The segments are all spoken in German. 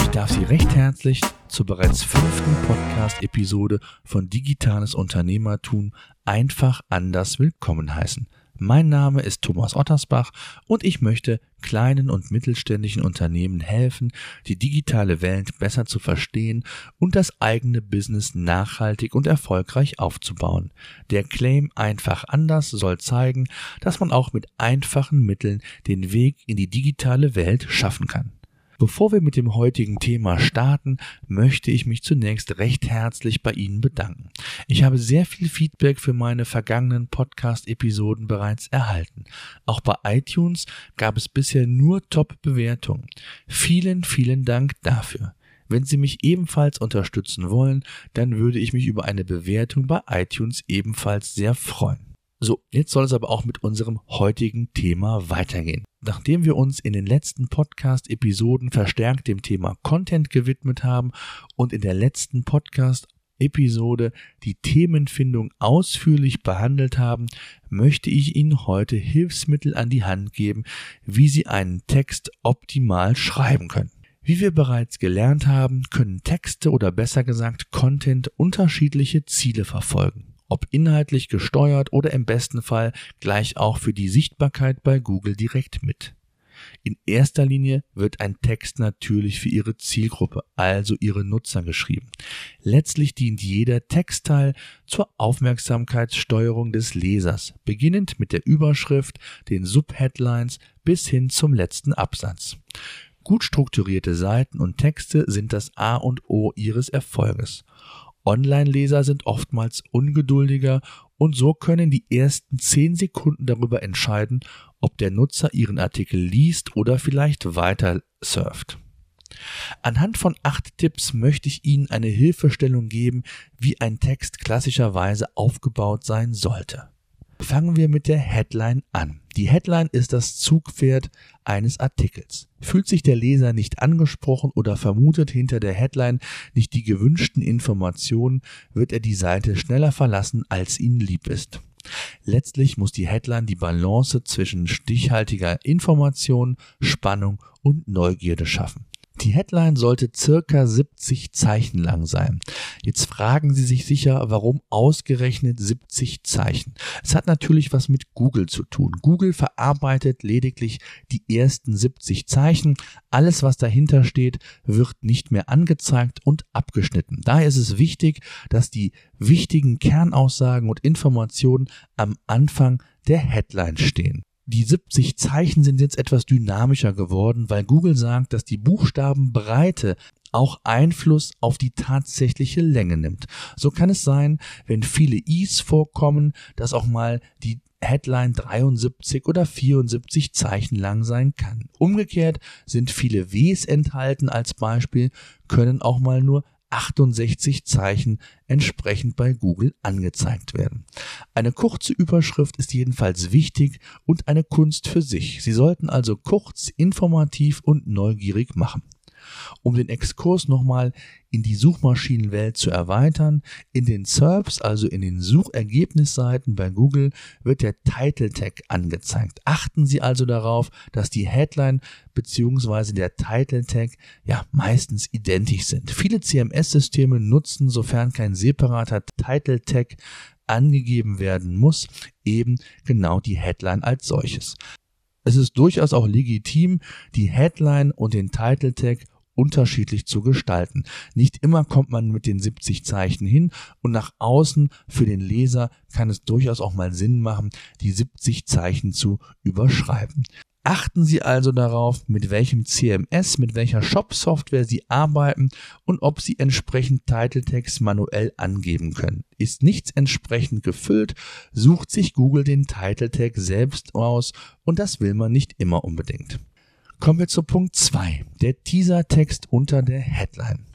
Ich darf Sie recht herzlich zur bereits fünften Podcast-Episode von Digitales Unternehmertum einfach anders willkommen heißen. Mein Name ist Thomas Ottersbach und ich möchte kleinen und mittelständischen Unternehmen helfen, die digitale Welt besser zu verstehen und das eigene Business nachhaltig und erfolgreich aufzubauen. Der Claim einfach anders soll zeigen, dass man auch mit einfachen Mitteln den Weg in die digitale Welt schaffen kann. Bevor wir mit dem heutigen Thema starten, möchte ich mich zunächst recht herzlich bei Ihnen bedanken. Ich habe sehr viel Feedback für meine vergangenen Podcast-Episoden bereits erhalten. Auch bei iTunes gab es bisher nur Top-Bewertungen. Vielen, vielen Dank dafür. Wenn Sie mich ebenfalls unterstützen wollen, dann würde ich mich über eine Bewertung bei iTunes ebenfalls sehr freuen. So, jetzt soll es aber auch mit unserem heutigen Thema weitergehen. Nachdem wir uns in den letzten Podcast-Episoden verstärkt dem Thema Content gewidmet haben und in der letzten Podcast-Episode die Themenfindung ausführlich behandelt haben, möchte ich Ihnen heute Hilfsmittel an die Hand geben, wie Sie einen Text optimal schreiben können. Wie wir bereits gelernt haben, können Texte oder besser gesagt Content unterschiedliche Ziele verfolgen ob inhaltlich gesteuert oder im besten Fall gleich auch für die Sichtbarkeit bei Google direkt mit. In erster Linie wird ein Text natürlich für Ihre Zielgruppe, also Ihre Nutzer geschrieben. Letztlich dient jeder Textteil zur Aufmerksamkeitssteuerung des Lesers, beginnend mit der Überschrift, den Subheadlines bis hin zum letzten Absatz. Gut strukturierte Seiten und Texte sind das A und O Ihres Erfolges. Online-Leser sind oftmals ungeduldiger und so können die ersten zehn Sekunden darüber entscheiden, ob der Nutzer ihren Artikel liest oder vielleicht weiter surft. Anhand von acht Tipps möchte ich Ihnen eine Hilfestellung geben, wie ein Text klassischerweise aufgebaut sein sollte. Fangen wir mit der Headline an. Die Headline ist das Zugpferd eines Artikels. Fühlt sich der Leser nicht angesprochen oder vermutet hinter der Headline nicht die gewünschten Informationen, wird er die Seite schneller verlassen, als ihnen lieb ist. Letztlich muss die Headline die Balance zwischen stichhaltiger Information, Spannung und Neugierde schaffen. Die Headline sollte circa 70 Zeichen lang sein. Jetzt fragen Sie sich sicher, warum ausgerechnet 70 Zeichen? Es hat natürlich was mit Google zu tun. Google verarbeitet lediglich die ersten 70 Zeichen. Alles, was dahinter steht, wird nicht mehr angezeigt und abgeschnitten. Daher ist es wichtig, dass die wichtigen Kernaussagen und Informationen am Anfang der Headline stehen die 70 Zeichen sind jetzt etwas dynamischer geworden, weil Google sagt, dass die Buchstabenbreite auch Einfluss auf die tatsächliche Länge nimmt. So kann es sein, wenn viele Is vorkommen, dass auch mal die Headline 73 oder 74 Zeichen lang sein kann. Umgekehrt sind viele Ws enthalten als Beispiel, können auch mal nur 68 Zeichen entsprechend bei Google angezeigt werden. Eine kurze Überschrift ist jedenfalls wichtig und eine Kunst für sich. Sie sollten also kurz, informativ und neugierig machen. Um den Exkurs nochmal in die Suchmaschinenwelt zu erweitern, in den SERPs, also in den Suchergebnisseiten bei Google, wird der Title Tag angezeigt. Achten Sie also darauf, dass die Headline bzw. der Title Tag ja meistens identisch sind. Viele CMS-Systeme nutzen, sofern kein separater Title Tag angegeben werden muss, eben genau die Headline als solches. Es ist durchaus auch legitim, die Headline und den Title Tag unterschiedlich zu gestalten. Nicht immer kommt man mit den 70 Zeichen hin und nach außen für den Leser kann es durchaus auch mal Sinn machen, die 70 Zeichen zu überschreiben. Achten Sie also darauf, mit welchem CMS, mit welcher Shop-Software Sie arbeiten und ob Sie entsprechend Titeltext manuell angeben können. Ist nichts entsprechend gefüllt, sucht sich Google den Titeltag selbst aus und das will man nicht immer unbedingt. Kommen wir zu Punkt 2, der Teaser-Text unter der Headline.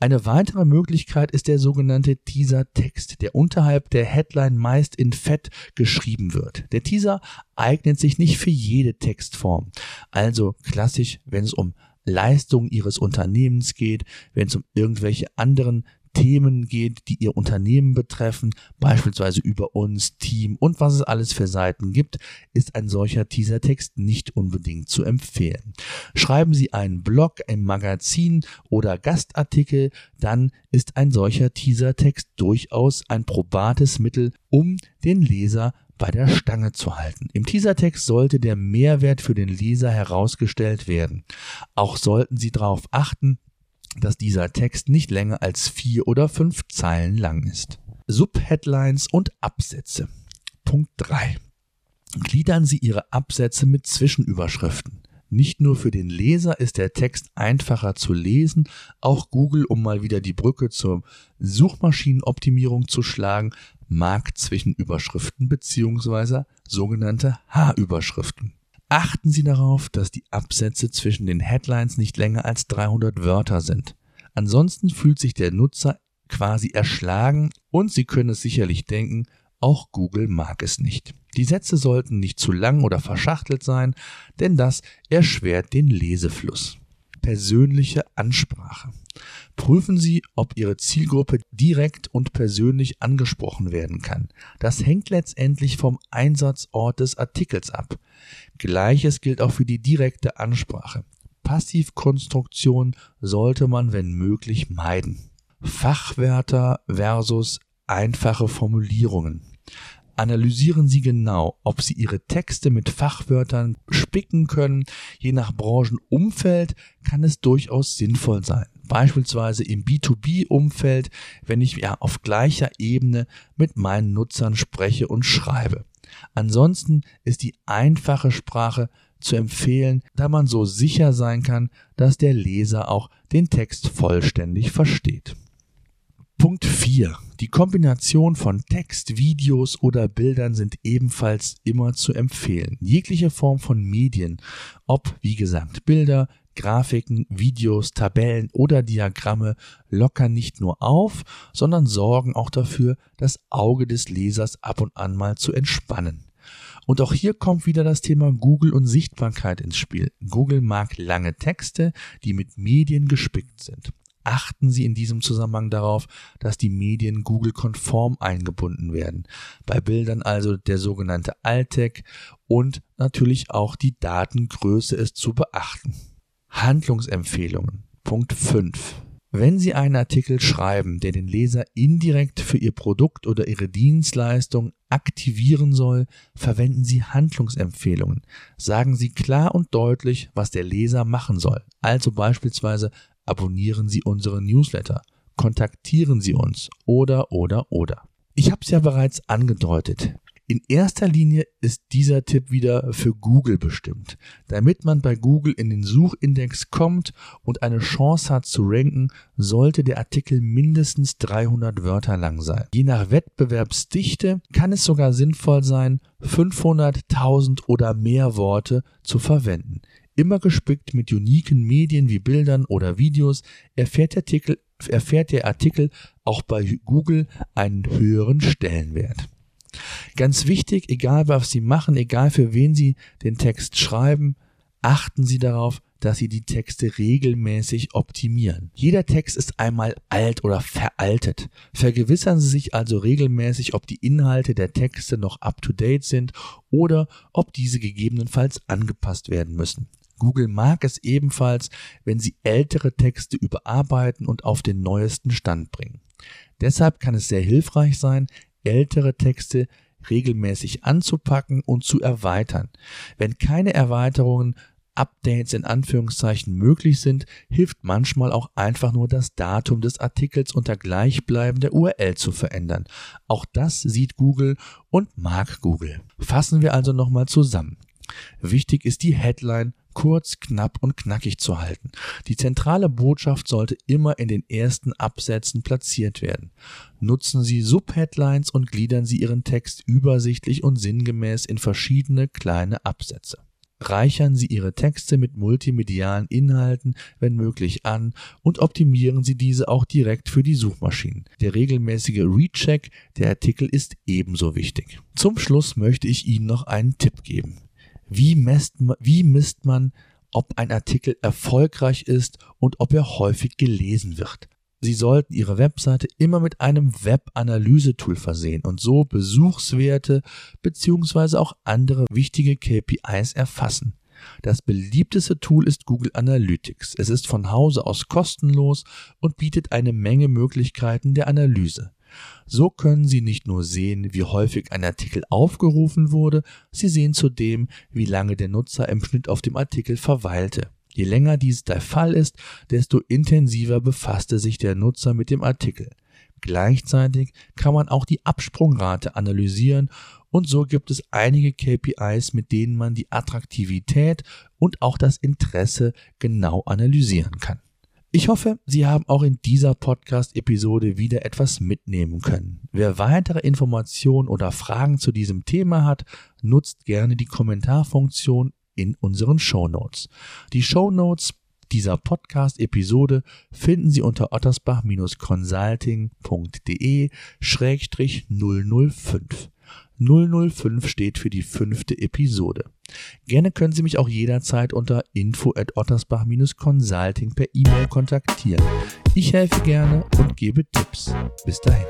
Eine weitere Möglichkeit ist der sogenannte Teaser-Text, der unterhalb der Headline meist in Fett geschrieben wird. Der Teaser eignet sich nicht für jede Textform. Also klassisch, wenn es um Leistungen ihres Unternehmens geht, wenn es um irgendwelche anderen Themen geht, die Ihr Unternehmen betreffen, beispielsweise über uns, Team und was es alles für Seiten gibt, ist ein solcher Teasertext nicht unbedingt zu empfehlen. Schreiben Sie einen Blog, ein Magazin oder Gastartikel, dann ist ein solcher Teasertext durchaus ein probates Mittel, um den Leser bei der Stange zu halten. Im Teasertext sollte der Mehrwert für den Leser herausgestellt werden. Auch sollten Sie darauf achten, dass dieser Text nicht länger als vier oder fünf Zeilen lang ist. Subheadlines und Absätze. Punkt 3. Gliedern Sie Ihre Absätze mit Zwischenüberschriften. Nicht nur für den Leser ist der Text einfacher zu lesen, auch Google, um mal wieder die Brücke zur Suchmaschinenoptimierung zu schlagen, mag Zwischenüberschriften bzw. sogenannte H-Überschriften. Achten Sie darauf, dass die Absätze zwischen den Headlines nicht länger als 300 Wörter sind. Ansonsten fühlt sich der Nutzer quasi erschlagen und Sie können es sicherlich denken, auch Google mag es nicht. Die Sätze sollten nicht zu lang oder verschachtelt sein, denn das erschwert den Lesefluss. Persönliche Ansprache. Prüfen Sie, ob Ihre Zielgruppe direkt und persönlich angesprochen werden kann. Das hängt letztendlich vom Einsatzort des Artikels ab. Gleiches gilt auch für die direkte Ansprache. Passivkonstruktion sollte man, wenn möglich, meiden. Fachwörter versus einfache Formulierungen. Analysieren Sie genau, ob Sie Ihre Texte mit Fachwörtern spicken können. Je nach Branchenumfeld kann es durchaus sinnvoll sein beispielsweise im B2B-Umfeld, wenn ich ja auf gleicher Ebene mit meinen Nutzern spreche und schreibe. Ansonsten ist die einfache Sprache zu empfehlen, da man so sicher sein kann, dass der Leser auch den Text vollständig versteht. Punkt 4. Die Kombination von Text, Videos oder Bildern sind ebenfalls immer zu empfehlen. Jegliche Form von Medien, ob wie gesagt Bilder, Grafiken, Videos, Tabellen oder Diagramme lockern nicht nur auf, sondern sorgen auch dafür, das Auge des Lesers ab und an mal zu entspannen. Und auch hier kommt wieder das Thema Google und Sichtbarkeit ins Spiel. Google mag lange Texte, die mit Medien gespickt sind. Achten Sie in diesem Zusammenhang darauf, dass die Medien Google-konform eingebunden werden. Bei Bildern also der sogenannte Altec und natürlich auch die Datengröße ist zu beachten. Handlungsempfehlungen. Punkt 5. Wenn Sie einen Artikel schreiben, der den Leser indirekt für Ihr Produkt oder Ihre Dienstleistung aktivieren soll, verwenden Sie Handlungsempfehlungen. Sagen Sie klar und deutlich, was der Leser machen soll. Also beispielsweise abonnieren Sie unsere Newsletter, kontaktieren Sie uns oder oder oder. Ich habe es ja bereits angedeutet. In erster Linie ist dieser Tipp wieder für Google bestimmt. Damit man bei Google in den Suchindex kommt und eine Chance hat zu ranken, sollte der Artikel mindestens 300 Wörter lang sein. Je nach Wettbewerbsdichte kann es sogar sinnvoll sein, 500, 1000 oder mehr Worte zu verwenden. Immer gespickt mit uniken Medien wie Bildern oder Videos erfährt der Artikel, erfährt der Artikel auch bei Google einen höheren Stellenwert. Ganz wichtig, egal was Sie machen, egal für wen Sie den Text schreiben, achten Sie darauf, dass Sie die Texte regelmäßig optimieren. Jeder Text ist einmal alt oder veraltet. Vergewissern Sie sich also regelmäßig, ob die Inhalte der Texte noch up-to-date sind oder ob diese gegebenenfalls angepasst werden müssen. Google mag es ebenfalls, wenn Sie ältere Texte überarbeiten und auf den neuesten Stand bringen. Deshalb kann es sehr hilfreich sein, ältere Texte regelmäßig anzupacken und zu erweitern. Wenn keine Erweiterungen Updates in Anführungszeichen möglich sind, hilft manchmal auch einfach nur das Datum des Artikels unter gleichbleibender URL zu verändern. Auch das sieht Google und mag Google. Fassen wir also nochmal zusammen. Wichtig ist die Headline kurz, knapp und knackig zu halten. Die zentrale Botschaft sollte immer in den ersten Absätzen platziert werden. Nutzen Sie Subheadlines und gliedern Sie Ihren Text übersichtlich und sinngemäß in verschiedene kleine Absätze. Reichern Sie Ihre Texte mit multimedialen Inhalten, wenn möglich, an und optimieren Sie diese auch direkt für die Suchmaschinen. Der regelmäßige Recheck der Artikel ist ebenso wichtig. Zum Schluss möchte ich Ihnen noch einen Tipp geben. Wie misst, wie misst man, ob ein Artikel erfolgreich ist und ob er häufig gelesen wird? Sie sollten Ihre Webseite immer mit einem Web-Analyse-Tool versehen und so Besuchswerte bzw. auch andere wichtige KPIs erfassen. Das beliebteste Tool ist Google Analytics. Es ist von Hause aus kostenlos und bietet eine Menge Möglichkeiten der Analyse. So können Sie nicht nur sehen, wie häufig ein Artikel aufgerufen wurde, Sie sehen zudem, wie lange der Nutzer im Schnitt auf dem Artikel verweilte. Je länger dies der Fall ist, desto intensiver befasste sich der Nutzer mit dem Artikel. Gleichzeitig kann man auch die Absprungrate analysieren und so gibt es einige KPIs, mit denen man die Attraktivität und auch das Interesse genau analysieren kann. Ich hoffe, Sie haben auch in dieser Podcast-Episode wieder etwas mitnehmen können. Wer weitere Informationen oder Fragen zu diesem Thema hat, nutzt gerne die Kommentarfunktion in unseren Show Notes. Die Show Notes dieser Podcast-Episode finden Sie unter ottersbach-consulting.de 005. 005 steht für die fünfte Episode. Gerne können Sie mich auch jederzeit unter info at ottersbach-consulting per E-Mail kontaktieren. Ich helfe gerne und gebe Tipps. Bis dahin.